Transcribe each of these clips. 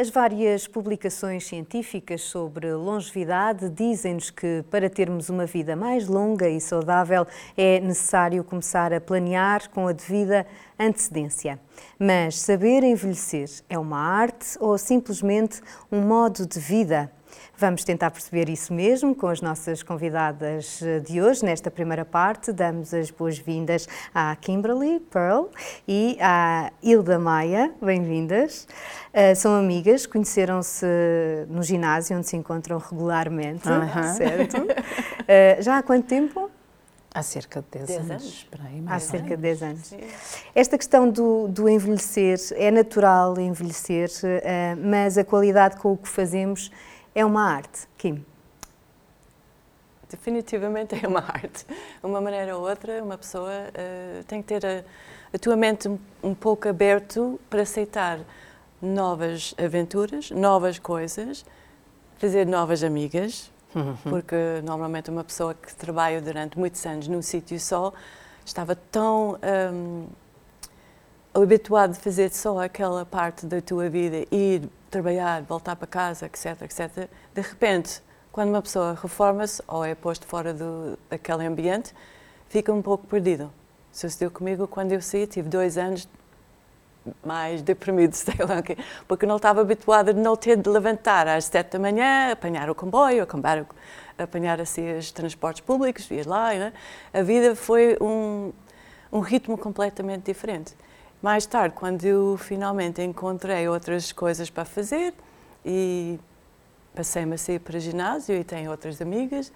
As várias publicações científicas sobre longevidade dizem-nos que para termos uma vida mais longa e saudável é necessário começar a planear com a devida antecedência. Mas saber envelhecer é uma arte ou simplesmente um modo de vida? Vamos tentar perceber isso mesmo com as nossas convidadas eh, de hoje. Nesta primeira parte, damos as boas-vindas à Kimberly Pearl e à Hilda Maia. Bem-vindas. Uh, são amigas, conheceram-se no ginásio onde se encontram regularmente, uh -huh. certo? Uh, já há quanto tempo? Há cerca de 10, 10 anos. anos. Aí, há cerca anos. de 10 anos. Esta questão do, do, envelhecer, é natural envelhecer, mas a qualidade com o que fazemos é uma arte, Kim? Definitivamente é uma arte. Uma maneira ou outra, uma pessoa uh, tem que ter a, a tua mente um, um, pouco aberto para aceitar novas aventuras, novas coisas, fazer novas amigas, uhum. porque normalmente uma pessoa que trabalha durante muitos anos num sítio só estava tão um, habituado a fazer só aquela parte da tua vida, ir trabalhar, voltar para casa, etc, etc. De repente, quando uma pessoa reforma-se ou é posto fora do, daquele ambiente, fica um pouco perdido. Sucedeu comigo quando eu saí, tive dois anos mais deprimido, sei lá, porque não estava habituada a não ter de levantar às sete da manhã, apanhar o comboio, acabar, apanhar assim os transportes públicos, ir lá. Né? A vida foi um, um ritmo completamente diferente. Mais tarde, quando eu finalmente encontrei outras coisas para fazer e passei-me a sair para ginásio e tenho outras amigas,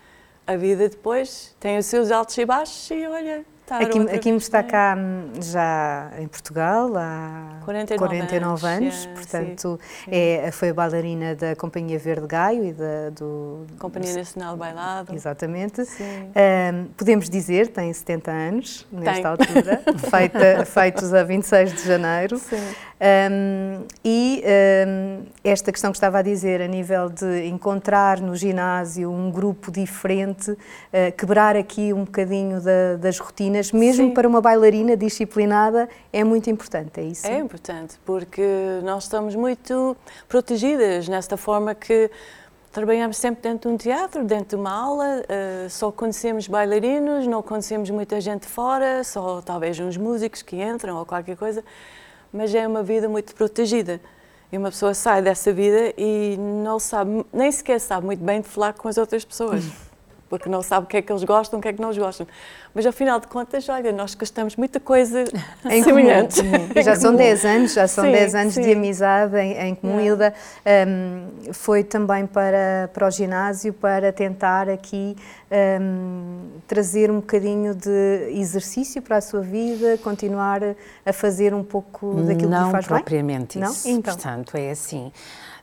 a vida depois tem os seus altos e baixos e olha, Aqui, aqui me está cá hum, já em Portugal há 49, 49 anos, anos portanto sim, sim. É, foi a bailarina da Companhia Verde Gaio e da do Companhia Nacional de Bailado. Exatamente. Um, podemos dizer, tem 70 anos nesta tem. altura, feita, feitos a 26 de janeiro. Sim. Um, e um, esta questão que estava a dizer, a nível de encontrar no ginásio um grupo diferente, uh, quebrar aqui um bocadinho da, das rotinas, mesmo Sim. para uma bailarina disciplinada, é muito importante, é isso? É importante, porque nós estamos muito protegidas nesta forma que trabalhamos sempre dentro de um teatro, dentro de uma aula, uh, só conhecemos bailarinos, não conhecemos muita gente fora, só talvez uns músicos que entram ou qualquer coisa mas é uma vida muito protegida. E uma pessoa sai dessa vida e não sabe, nem sequer sabe muito bem de falar com as outras pessoas. Porque não sabe o que é que eles gostam, o que é que não gostam. Mas, afinal de contas, olha, nós gastamos muita coisa em semelhante. Comum. Já são 10 anos, já são 10 anos sim. de amizade em, em comum. Hilda um, foi também para, para o ginásio para tentar aqui um, trazer um bocadinho de exercício para a sua vida, continuar a fazer um pouco daquilo não que faz bem? Não propriamente isso. Não? Então. Portanto, é assim.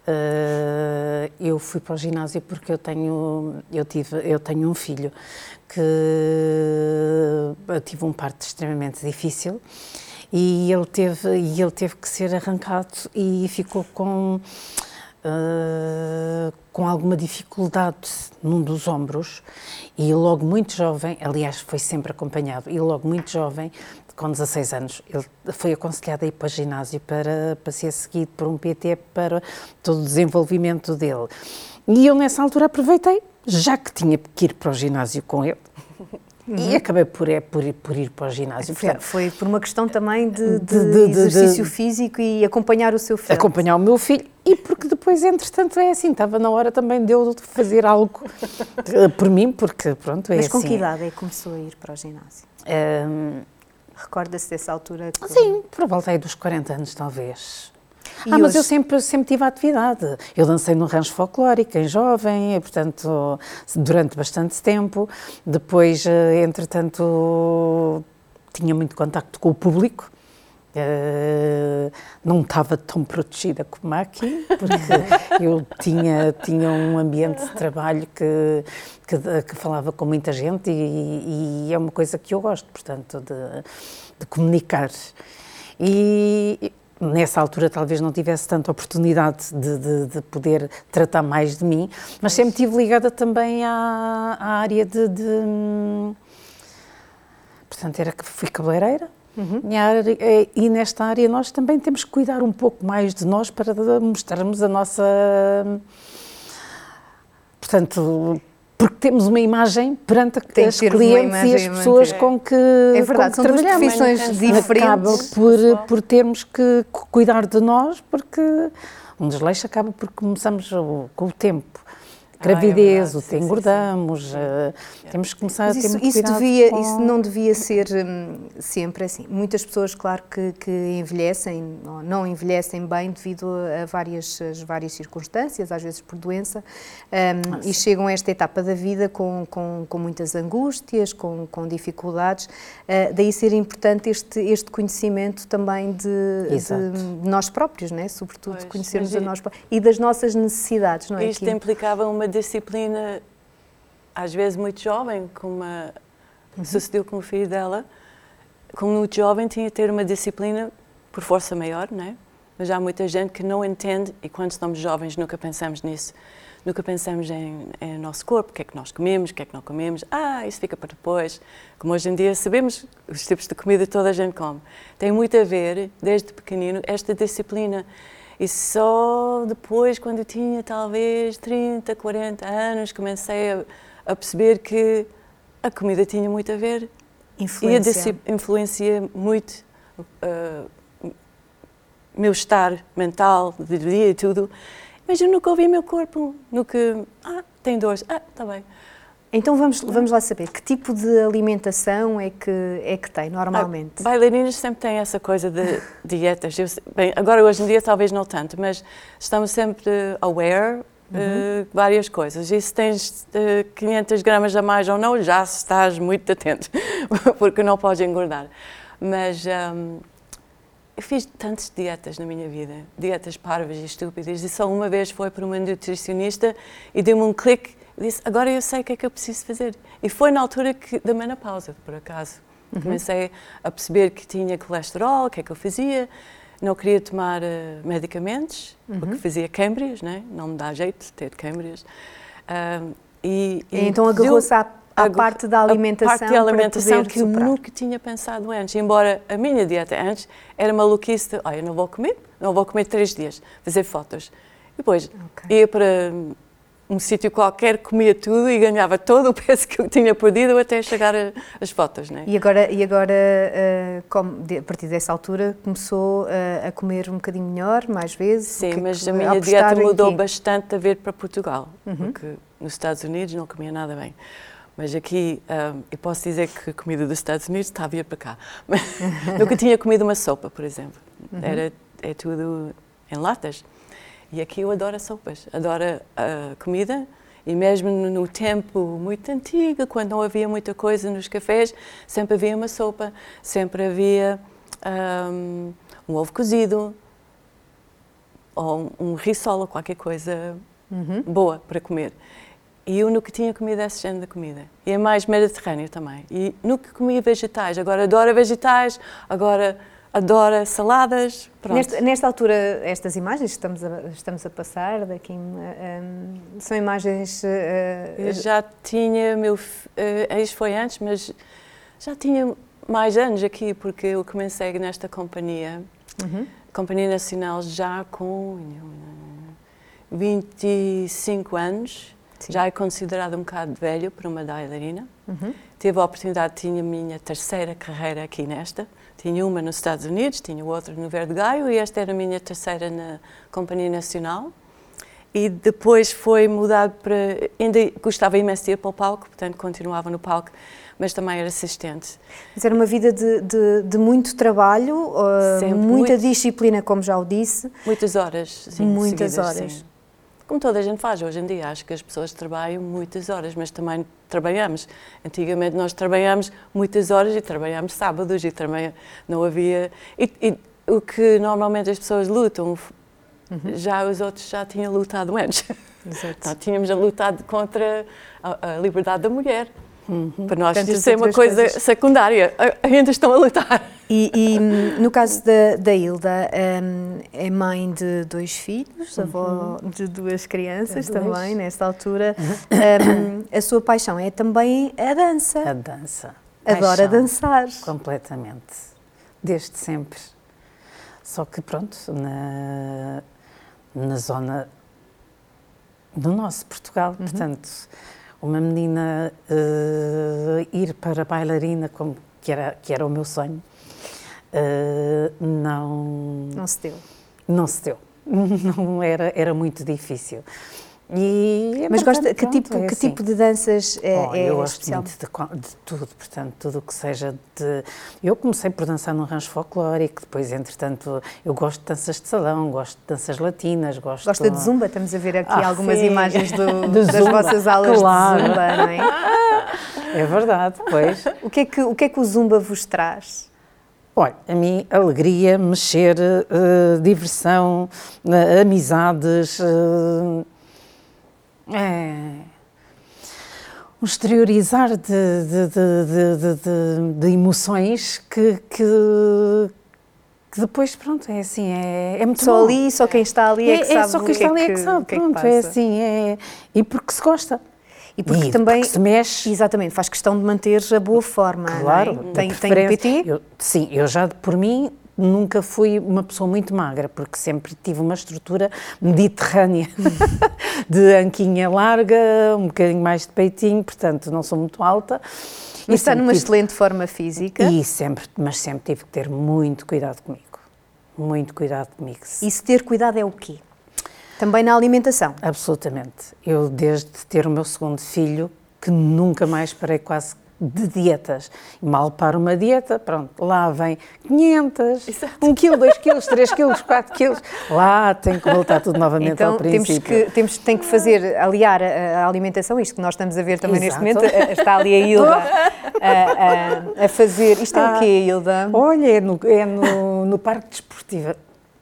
Uh, eu fui para o ginásio porque eu tenho, eu tive, eu tenho um filho que tive um parto extremamente difícil e ele teve e ele teve que ser arrancado e ficou com uh, com alguma dificuldade num dos ombros. E logo muito jovem, aliás foi sempre acompanhado e logo muito jovem com 16 anos, ele foi aconselhado a ir para o ginásio para, para ser seguido por um PT para todo o desenvolvimento dele. E eu, nessa altura, aproveitei, já que tinha que ir para o ginásio com ele, Uhum. E acabei por, é, por, por, ir para o ginásio. Portanto, foi por uma questão também de, de, de, de exercício físico e acompanhar o seu filho. Acompanhar o meu filho e porque depois, entretanto, é assim, estava na hora também de eu fazer algo por mim, porque pronto, é Mas assim. com que idade é que começou a ir para o ginásio? Um, Recorda-se dessa altura? Que... Sim, por volta aí dos 40 anos, talvez. E ah, hoje? mas eu sempre, sempre tive atividade. Eu dancei no rancho folclórico, em jovem, portanto, durante bastante tempo. Depois, eh, entretanto, tinha muito contacto com o público. Uh, não estava tão protegida como aqui, porque eu tinha, tinha um ambiente de trabalho que, que, que falava com muita gente e, e, é uma coisa que eu gosto, portanto, de, de comunicar. E nessa altura talvez não tivesse tanta oportunidade de, de, de, poder tratar mais de mim, mas sempre estive ligada também à, à área de, de, Portanto, era que fui cabeleireira, Uhum. E nesta área nós também temos que cuidar um pouco mais de nós para mostrarmos a nossa. Portanto, porque temos uma imagem perante Tem as clientes e as pessoas com que, é verdade, com que são duas profissões diferentes. Acaba por, por termos que cuidar de nós, porque um desleixo acaba por começamos com o tempo gravidez, ah, é o que engordamos, sim, sim. Uh, temos que começar Mas a ter isso, muito isso devia, com... Isso não devia ser um, sempre assim. Muitas pessoas, claro, que, que envelhecem, ou não envelhecem bem devido a várias, várias circunstâncias, às vezes por doença, um, ah, e chegam a esta etapa da vida com, com, com muitas angústias, com, com dificuldades. Uh, daí ser importante este, este conhecimento também de, de nós próprios, né? sobretudo pois, conhecermos a nós próprios e das nossas necessidades. Não é? Isto implicava uma disciplina, às vezes muito jovem, como uhum. sucedeu com o filho dela, como muito jovem tinha que ter uma disciplina por força maior, não é? Mas há muita gente que não entende e quando estamos jovens nunca pensamos nisso. Nunca pensamos em, em nosso corpo, o que é que nós comemos, o que é que não comemos. Ah, isso fica para depois. Como hoje em dia sabemos os tipos de comida toda a gente come. Tem muito a ver, desde pequenino, esta disciplina e só depois, quando eu tinha talvez 30, 40 anos, comecei a, a perceber que a comida tinha muito a ver. Influencia. E influencia muito uh, meu estar mental, de dia e tudo. Mas eu nunca ouvi meu corpo, nunca. Ah, tem dores. Ah, está bem. Então vamos, vamos lá saber, que tipo de alimentação é que, é que tem normalmente? Ah, bailarinas sempre têm essa coisa de dietas. Eu, bem, agora hoje em dia talvez não tanto, mas estamos sempre aware de uhum. uh, várias coisas. E se tens uh, 500 gramas a mais ou não, já estás muito atento, porque não podes engordar. Mas um, eu fiz tantas dietas na minha vida, dietas parvas e estúpidas, e só uma vez foi para uma nutricionista e deu-me um clique disse, agora eu sei o que é que eu preciso fazer. E foi na altura que, da menopausa, por acaso. Uhum. Comecei a perceber que tinha colesterol, o que é que eu fazia. Não queria tomar uh, medicamentos, uhum. porque fazia câmbrias, né? não me dá jeito de ter câmbrias. Uh, e, e, então agarrou-se à, à parte da alimentação. A parte da alimentação que eu nunca tinha pensado antes. Embora a minha dieta antes era maluquice, olha, eu não vou comer, não vou comer três dias, fazer fotos. Depois okay. ia para um sítio qualquer, comia tudo e ganhava todo o peso que eu tinha perdido até chegar às fotos. Né? E agora, e agora uh, como, a partir dessa altura, começou uh, a comer um bocadinho melhor, mais vezes? Sim, que mas a minha dieta mudou bastante a ver para Portugal, uhum. porque nos Estados Unidos não comia nada bem. Mas aqui, um, eh, eu posso dizer que a comida dos Estados Unidos está a vir para cá. Nunca tinha comido uma sopa, por exemplo. Uhum. Era, é tudo em latas. E aqui eu adoro sopas, adoro a comida. E mesmo no tempo muito antigo, quando não havia muita coisa nos cafés, sempre havia uma sopa, sempre havia um, um ovo cozido, ou um risolo, qualquer coisa uhum. boa para comer. E eu nunca tinha comido esse género de comida. E é mais mediterrâneo também. E nunca comia vegetais. Agora adoro vegetais, agora adora saladas. Nesta, nesta, altura, estas imagens que estamos a, estamos a passar daqui um, são imagens. Uh, eu já tinha, meu uh, ex foi antes, mas já tinha mais anos aqui, porque eu comecei nesta companhia, uhum. Companhia Nacional, já com 25 anos. Sim. Já é considerado um bocado velho para uma bailarina. Uhum. Tive a oportunidade, tinha a minha terceira carreira aqui nesta. Tinha uma nos Estados Unidos, tinha outra no Verde Gaio e esta era a minha terceira na Companhia Nacional. E depois foi mudado para. Ainda gostava imenso de ir para o palco, portanto continuava no palco, mas também era assistente. Mas era uma vida de, de, de muito trabalho, uh, muita muito, disciplina, como já o disse. Muitas horas, sim. Muitas seguidas, horas. Sim como toda a gente faz hoje em dia. Acho que as pessoas trabalham muitas horas, mas também trabalhamos. Antigamente nós trabalhamos muitas horas e trabalhamos sábados e também não havia. E, e o que normalmente as pessoas lutam, uhum. já os outros já tinham lutado antes. Exato. Então, tínhamos lutado contra a, a liberdade da mulher. Uhum. Para nós Tantas isso é uma coisa coisas. secundária, ainda estão a lutar. E, e no caso da, da Hilda, um, é mãe de dois filhos, uhum. avó de duas crianças é também, nesta altura. Uhum. Um, a sua paixão é também a dança. A dança. Adora paixão. dançar. Completamente. desde sempre. Só que, pronto, na, na zona do nosso Portugal, uhum. portanto, uma menina uh, ir para bailarina, como, que, era, que era o meu sonho, uh, não... Não se deu. Não se deu. Não era, era muito difícil. E, Mas gosta, que, tipo, é que assim. tipo de danças é, oh, é Eu gosto especial? muito de, de, tudo, portanto, tudo o que seja de... Eu comecei por dançar num rancho folclórico, depois, entretanto, eu gosto de danças de salão, gosto de danças latinas, gosto... Gosta de zumba? Estamos a ver aqui ah, algumas sim. imagens do, das zumba. vossas aulas claro. de zumba, não é? É verdade, pois. o, que é que, o que é que o zumba vos traz? Olha, a mim, alegria, mexer, uh, diversão, uh, amizades... Uh, é. Um exteriorizar de, de, de, de emoções que, que, que, depois, pronto, é assim, é, é muito Só bom. ali, só quem está ali é, é que sabe. É só quem está ali é que, sabe, é pronto, é assim, é, e porque se gosta. E porque e também porque se mexe. Exatamente, faz questão de manter a boa forma. Claro, é? tem, tem PT? Eu, sim, eu já por mim nunca fui uma pessoa muito magra, porque sempre tive uma estrutura mediterrânea, de anquinha larga, um bocadinho mais de peitinho, portanto não sou muito alta. E está numa tive... excelente forma física. E sempre, mas sempre tive que ter muito cuidado comigo. Muito cuidado comigo. E se ter cuidado é o quê? Também na alimentação? Absolutamente. Eu, desde ter o meu segundo filho, que nunca mais parei quase de dietas. Mal para uma dieta, pronto, lá vem 500, Exato. 1 kg, 2 kg, 3 kg, 4 kg, lá tem que voltar tudo novamente então, ao princípio. Temos que, temos, tem que fazer, aliar a, a alimentação, isto que nós estamos a ver também Exato. neste momento, está ali a Hilda a, a, a fazer, isto é ah, o quê, Hilda? Olha, é no, é no, no Parque Desportivo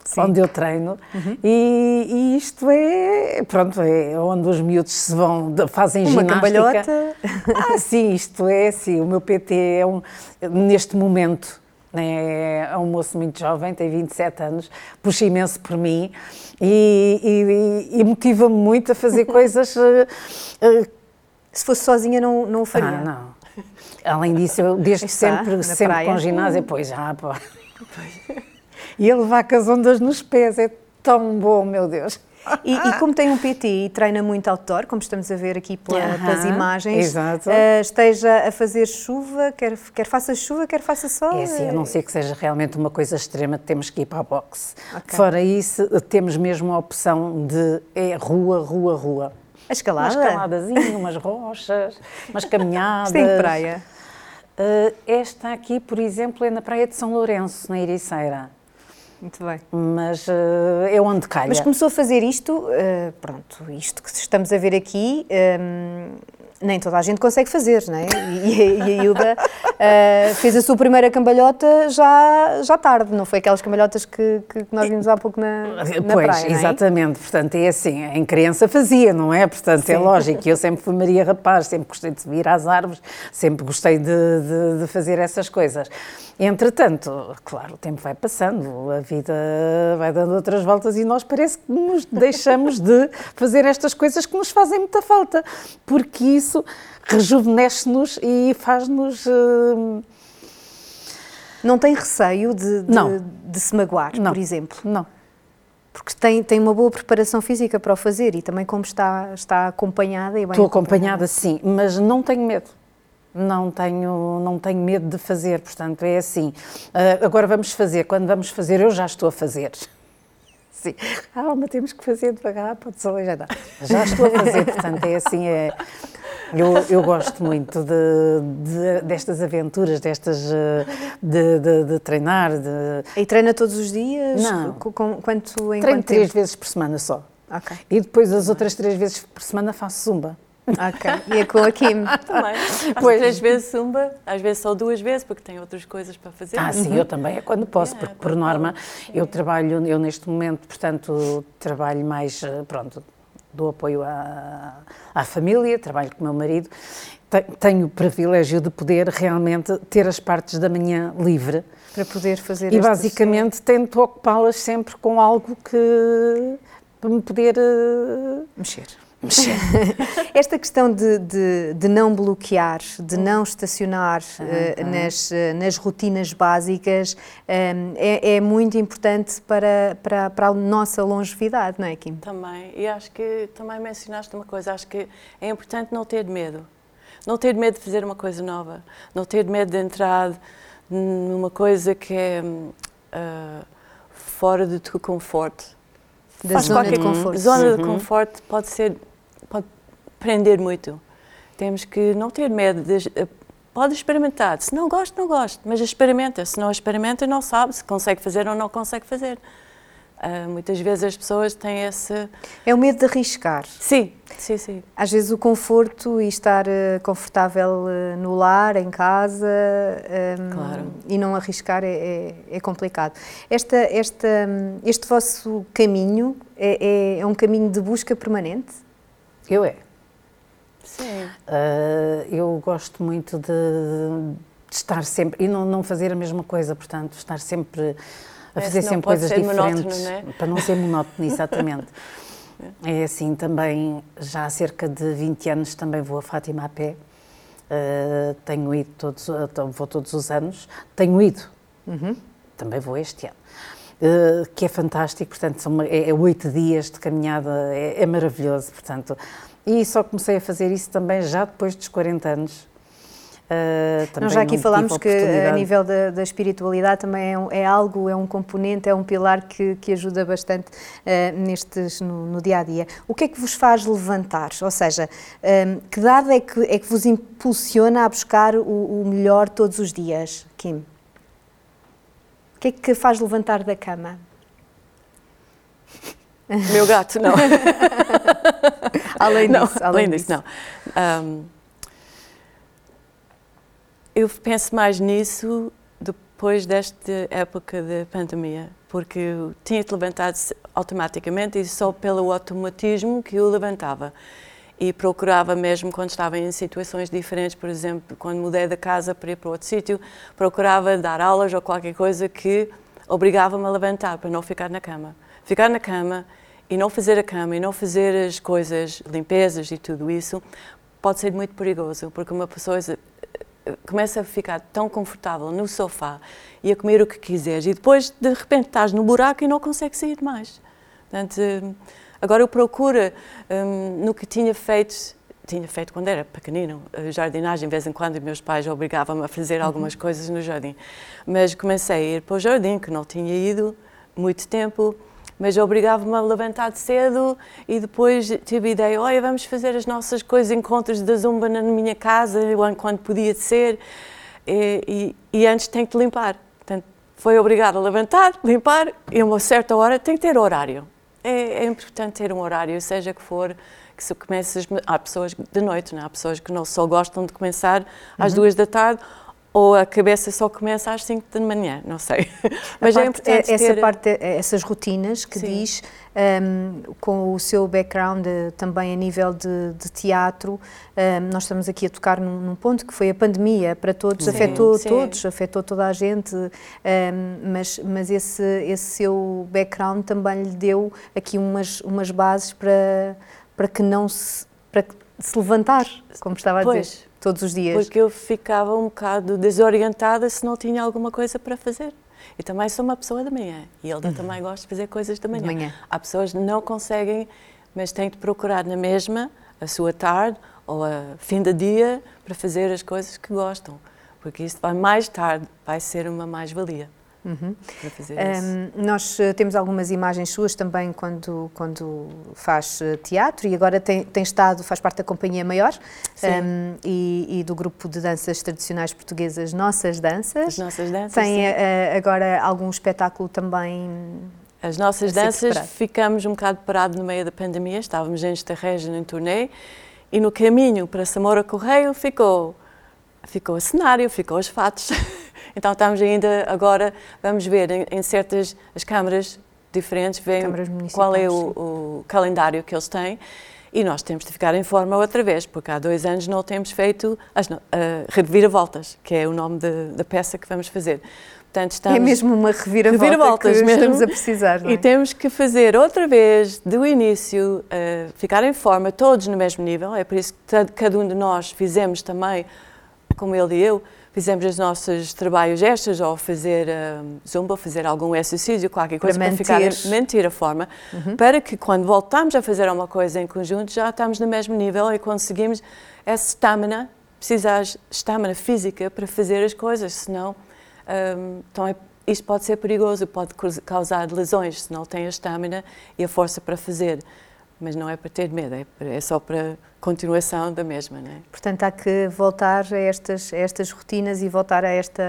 Sim. onde eu treino, uhum. e, e, isto é, pronto, é onde os miúdos se vão, fazem Uma ginástica. cambalhota. Ah, sim, isto é, sim, o meu PT é um, neste momento, né, é um moço muito jovem, tem 27 anos, puxa imenso por mim e, e, e motiva-me muito a fazer coisas... Uh, se fosse sozinha não, não o faria? Ah, não. Além disso, eu desde Está, sempre, sempre praia. com ginásio, pois já, pô. Pois e ele levar com as ondas nos pés. É tão bom, meu Deus. E, e, como tem um PT e treina muito outdoor, como estamos a ver aqui pela, uh -huh, pelas imagens, uh, esteja a fazer chuva, quer, quer faça chuva, quer faça sol? É assim, a não ser que seja realmente uma coisa extrema, temos que ir para a boxe. Okay. Fora isso, temos mesmo a opção de é rua, rua, rua. A escalada? Uma escaladazinha, umas rochas, umas caminhadas. Tem praia? Uh, esta aqui, por exemplo, é na praia de São Lourenço, na Ericeira. Muito bem. Mas uh, é onde calha. Mas começou a fazer isto, uh, pronto, isto que estamos a ver aqui, um, ehm, nem toda a gente consegue fazer, não é? E, e a Hilda uh, fez a sua primeira cambalhota já, já tarde, não foi aquelas cambalhotas que, que nós vimos há pouco na, na pois, praia, é? exatamente. Portanto, é assim, em criança fazia, não é? Portanto, é Sim. é lógico. Eu sempre fui Maria Rapaz, sempre gostei de subir às árvores, sempre gostei de, de, de fazer essas coisas. Entretanto, claro, o tempo vai passando, a vida vai dando outras voltas e nós parece que nos deixamos de fazer estas coisas que nos fazem muita falta, porque isso rejuvenesce-nos e faz-nos. Uh... Não tem receio de, de, não. de se magoar, não. por exemplo? Não. Porque tem, tem uma boa preparação física para o fazer e também como está, está acompanhada e bem Estou acompanhada, sim, mas não tenho medo. Não tenho, não tenho medo de fazer, portanto, é assim. Uh, agora vamos fazer, quando vamos fazer, eu já estou a fazer. Sim. Calma, temos que fazer devagar, pode ser já Já estou a fazer, portanto, é assim, é, eu, eu gosto muito de, de, destas aventuras, destas ah, de, de, de, treinar. De... E treina todos os dias? Não. Com, quanto, em Treino três vezes por semana só. Okay. E depois as outras três vezes por semana faço zumba. Ok, e é com a Kim. também. Pois. Três vezes zumba, às vezes só duas vezes, porque tem outras coisas para fazer. Ah, sim, uhum. eu também, é quando posso, porque por norma eu trabalho, eu neste momento, portanto, trabalho mais, eh, pronto, dou apoio à, à família, trabalho com o meu marido, tenho o privilégio de poder realmente ter as partes da manhã livre. Para poder fazer E basicamente tento ocupá-las sempre com algo que para me poder uh, mexer mexer. Esta questão de, de, de, não bloquear, de não estacionar uh, nas, uh, nas rotinas básicas, um, é, é, muito importante para, para, para a nossa longevidade, não é, Kim? Também, e acho que também mencionaste uma coisa, acho que é importante não ter medo. Não ter medo de fazer uma coisa nova, não ter medo de entrar numa coisa que é uh, fora do teu conforto. Da Faz zona de conforto. Zona uhum. de conforto pode ser prender muito. Temos que não ter medo de, eh, pode experimentar. Se não gosta, não gosta, mas experimenta. Se não experimenta, não sabe se consegue fazer ou não consegue fazer. Uh, muitas vezes as pessoas têm esse. É o medo de arriscar. Sim, sim, sim. Às vezes o conforto e estar uh, confortável uh, no lar, em casa, um, claro. e não arriscar é, é, é complicado. Esta, esta, este vosso caminho é, é, é um caminho de busca permanente? Eu é. Sim. Uh, eu gosto muito de, de, estar sempre, e não, não fazer a mesma coisa, portanto, estar sempre a fazer sempre coisas diferentes. Não é? Para não ser monótono, exatamente. é assim, também, já há cerca de 20 anos, também vou a Fátima a pé. Uh, tenho ido todos, vou todos os anos. Tenho ido, uhum. também vou este ano. Uh, que é fantástico, portanto, são, é, é oito dias de caminhada, é, é, maravilhoso, portanto. E só comecei a fazer isso também já depois dos 40 anos. Uh, Nós já aqui falámos que a nível da, da espiritualidade também é, é, algo, é um componente, é um pilar que, que ajuda bastante uh, nestes, no, no, dia a dia. O que é que vos faz levantar? Ou seja, um, que dado é que, é que vos impulsiona a buscar o, o melhor todos os dias, Kim? O que é que faz levantar da cama? Meu gato, não. além não, disso, além, além disso, não. Um, eu penso mais nisso depois desta época de pandemia, porque eu tinha-te levantado automaticamente e só pelo automatismo que eu levantava e procurava mesmo quando estava em situações diferentes, por exemplo, quando mudei da casa para ir para outro sítio, procurava dar aulas ou qualquer coisa que obrigava-me a levantar para não ficar na cama. Ficar na cama e não fazer a cama e não fazer as coisas, limpezas e tudo isso, pode ser muito perigoso, porque uma pessoa eh, começa a ficar tão confortável no sofá e a comer o que quiseres e depois de repente estás no buraco e não consegues sair mais. Portanto, Agora eu procuro um, no que tinha feito, tinha feito quando era pequenino, jardinagem, de vez em quando, meus pais obrigavam-me a fazer algumas uhum. coisas no jardim. Mas comecei a ir para o jardim, que não tinha ido muito tempo, mas obrigava-me a levantar de cedo e depois tive a ideia, olha, vamos fazer as nossas coisas, encontros da Zumba na minha casa, quando podia ser, e, e, e antes tenho que limpar. Portanto, foi obrigado a levantar, limpar, e a uma certa hora tem que ter horário é, é, importante ter um horário, seja que for, que se começas, há pessoas de noite, não é? há pessoas que não só gostam de começar às uhum. duas da tarde ou a cabeça só começa às 5 da manhã, não sei. Mas é parte, é importante essa ter... parte, essas rotinas que Sim. diz, um, com o seu background uh, também a nível de, de teatro, um, nós estamos aqui a tocar num, num, ponto que foi a pandemia para todos, Sim. afetou Sim. todos, afetou toda a gente, um, mas, mas esse, esse seu background também lhe deu aqui umas, umas bases para, para que não se, para se levantar, como estava a pois. dizer todos os dias? Porque eu ficava um bocado desorientada se não tinha alguma coisa para fazer. E também sou uma pessoa da manhã e ele uhum. também gosta de fazer coisas da manhã. manhã. Há pessoas que não conseguem, mas têm de procurar na mesma a sua tarde ou a fim de dia para fazer as coisas que gostam, porque isso vai mais tarde vai ser uma mais-valia. Uhum. Um, nós eh, temos algumas imagens suas também quando, quando faz eh, teatro e agora tem, tem estado, faz parte da Companhia Maior um, e, e, do grupo de danças tradicionais portuguesas Nossas Danças. As Nossas Danças. Tem uh, agora algum espetáculo também. As nossas danças ficamos um bocado parados no meio da pandemia, estávamos em Estarreja em turnê e no caminho para Samora Correio ficou, ficou o cenário, ficou os fatos. Então estamos ainda agora, vamos ver em, em certas as câmaras diferentes, qual é o, o, calendário que eles têm e nós temos de ficar em forma outra vez, porque há dois anos não temos feito as uh, Reviravoltas, que é o nome de, da peça que vamos fazer. Portanto, estamos, é mesmo uma reviravolta, reviravoltas que mesmo, estamos a precisar. É? E temos que fazer outra vez, do início, uh, ficar em forma, todos no mesmo nível. É por isso que cada um de nós fizemos também, como ele e eu, fizemos os nossos trabalhos extras, ou fazer uh, zumba, fazer algum exercício, qualquer coisa, para, para ficar mentir a forma, uhum. para que quando voltamos a fazer alguma coisa em conjunto, já estamos no mesmo nível e conseguimos essa estamina, precisar estamina física para fazer as coisas, senão um, então é, isto pode ser perigoso, pode causar lesões se não tem a estamina e a força para fazer. Mas não é para ter medo, é, é só para continuação da mesma, não é? Portanto, há que voltar a estas, a estas rotinas e voltar a esta,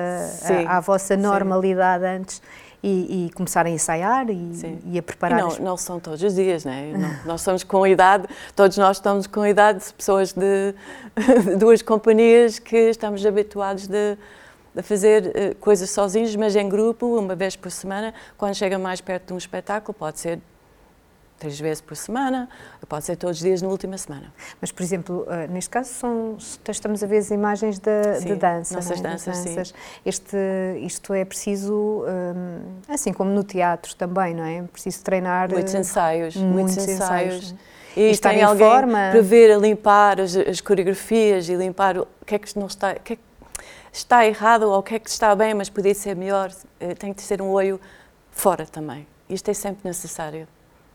a, à vossa normalidade sim. antes e, e, começar a ensaiar e, e a preparar. E não, não são todos os dias, né? Não, nós somos com idade, todos nós estamos com idade de pessoas de, de duas companhias que estamos habituados de a fazer uh, coisas sozinhos, mas em grupo, uma vez por semana. Quando chega mais perto de um espetáculo, pode ser três vezes por semana, pode ser todos os dias na última semana. Mas, por exemplo, uh, neste caso, são, estamos a ver as imagens de, sim, de dança. Nossas é? danças, danças. Sim. Este, isto é preciso, um, assim como no teatro também, não é? Preciso treinar. Muitos ensaios, muitos, muitos ensaios. ensaios. E, e estar tem alguém forma. para ver a limpar as, as, coreografias e limpar o que é que não está, que é que está errado ou o que é que está bem, mas podia ser melhor, eh, tem que ser um olho fora também. Isto é sempre necessário.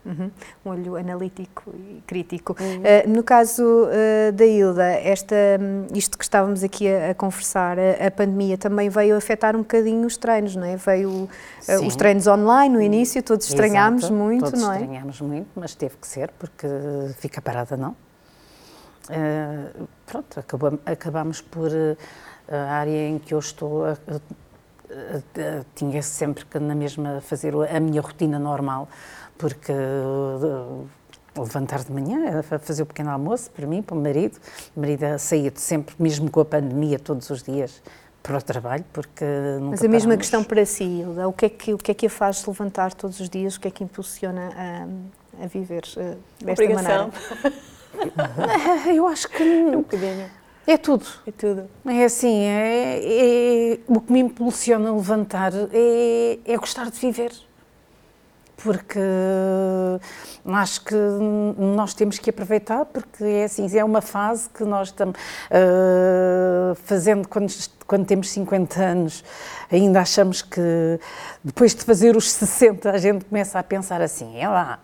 Uhum. Um olho analítico e crítico. Uhum. Uh, no caso uh, da Hilda, esta, hum, isto que estávamos aqui a, a conversar, a, a, pandemia também veio afetar um bocadinho os treinos, não é? Veio uh, os treinos online no início, todos estranhámos Exato. muito, todos não é? estranhámos muito, mas teve que ser, porque fica parada não. pronto, acabamos, acabamos por a área em que eu estou a, tinha sempre que na mesma fazer a minha rotina normal, porque levantar de manhã, fazer o pequeno almoço para mim, para o marido. O marido saía de sempre, mesmo com a pandemia, todos os dias para o trabalho, porque nunca Mas a mesma paramos. questão para si, Hilda, o que, é que, o que é que a faz levantar todos os dias, o que é que impulsiona a, a viver uh, desta Obrigação. maneira? Eu acho que... Um bocadinho. É tudo. É tudo. É assim, é, é, o que me impulsiona a levantar é, é gostar de viver. Porque acho que nós temos que aproveitar, porque é assim, é uma fase que nós estamos uh, fazendo quando, quando temos 50 anos, ainda achamos que depois de fazer os 60 a gente começa a pensar assim, é lá,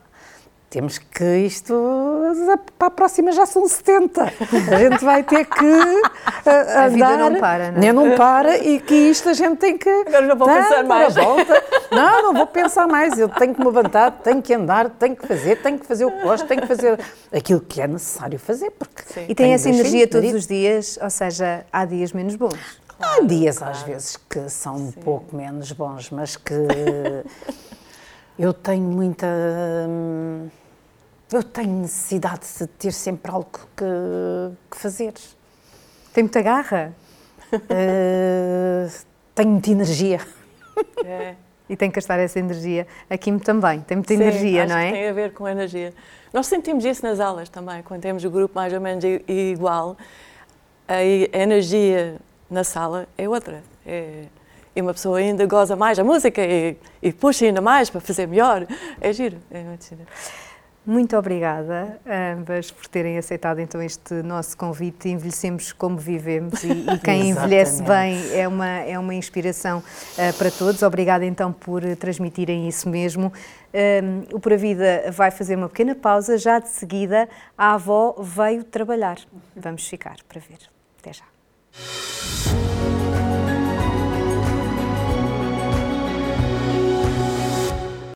temos que isto para a próxima já são 70. A gente vai ter que andar. A vida não para, não é? Não para e que isto a gente tem que. Agora não vou pensar mais. Volta. Não, não vou pensar mais. Eu tenho que me levantar, tenho que andar, tenho que fazer, tenho que fazer o que gosto, tenho que fazer aquilo que é necessário fazer. Porque Sim. E tem essa energia todos os dias, ou seja, há dias menos bons. Claro, há dias claro. às vezes que são Sim. um pouco menos bons, mas que eu tenho muita. Hum, eu tenho necessidade de ter sempre algo que, que fazer. Tem muita garra? Uh, tenho muita energia. É. E tem que gastar essa energia. A Kim também tem muita Sim, energia, não é? tem a ver com a energia. Nós sentimos isso nas aulas também, quando temos o grupo mais ou menos igual. A energia na sala é outra. É, e uma pessoa ainda goza mais a música e, e puxa ainda mais para fazer melhor. É giro, é muito giro. Muito obrigada a ambas por terem aceitado então este nosso convite. Envelhecemos como vivemos e, e quem envelhece bem é uma, é uma inspiração uh, para todos. Obrigada então por transmitirem isso mesmo. Um, o Pura Vida vai fazer uma pequena pausa. Já de seguida, a avó veio trabalhar. Vamos ficar para ver. Até já.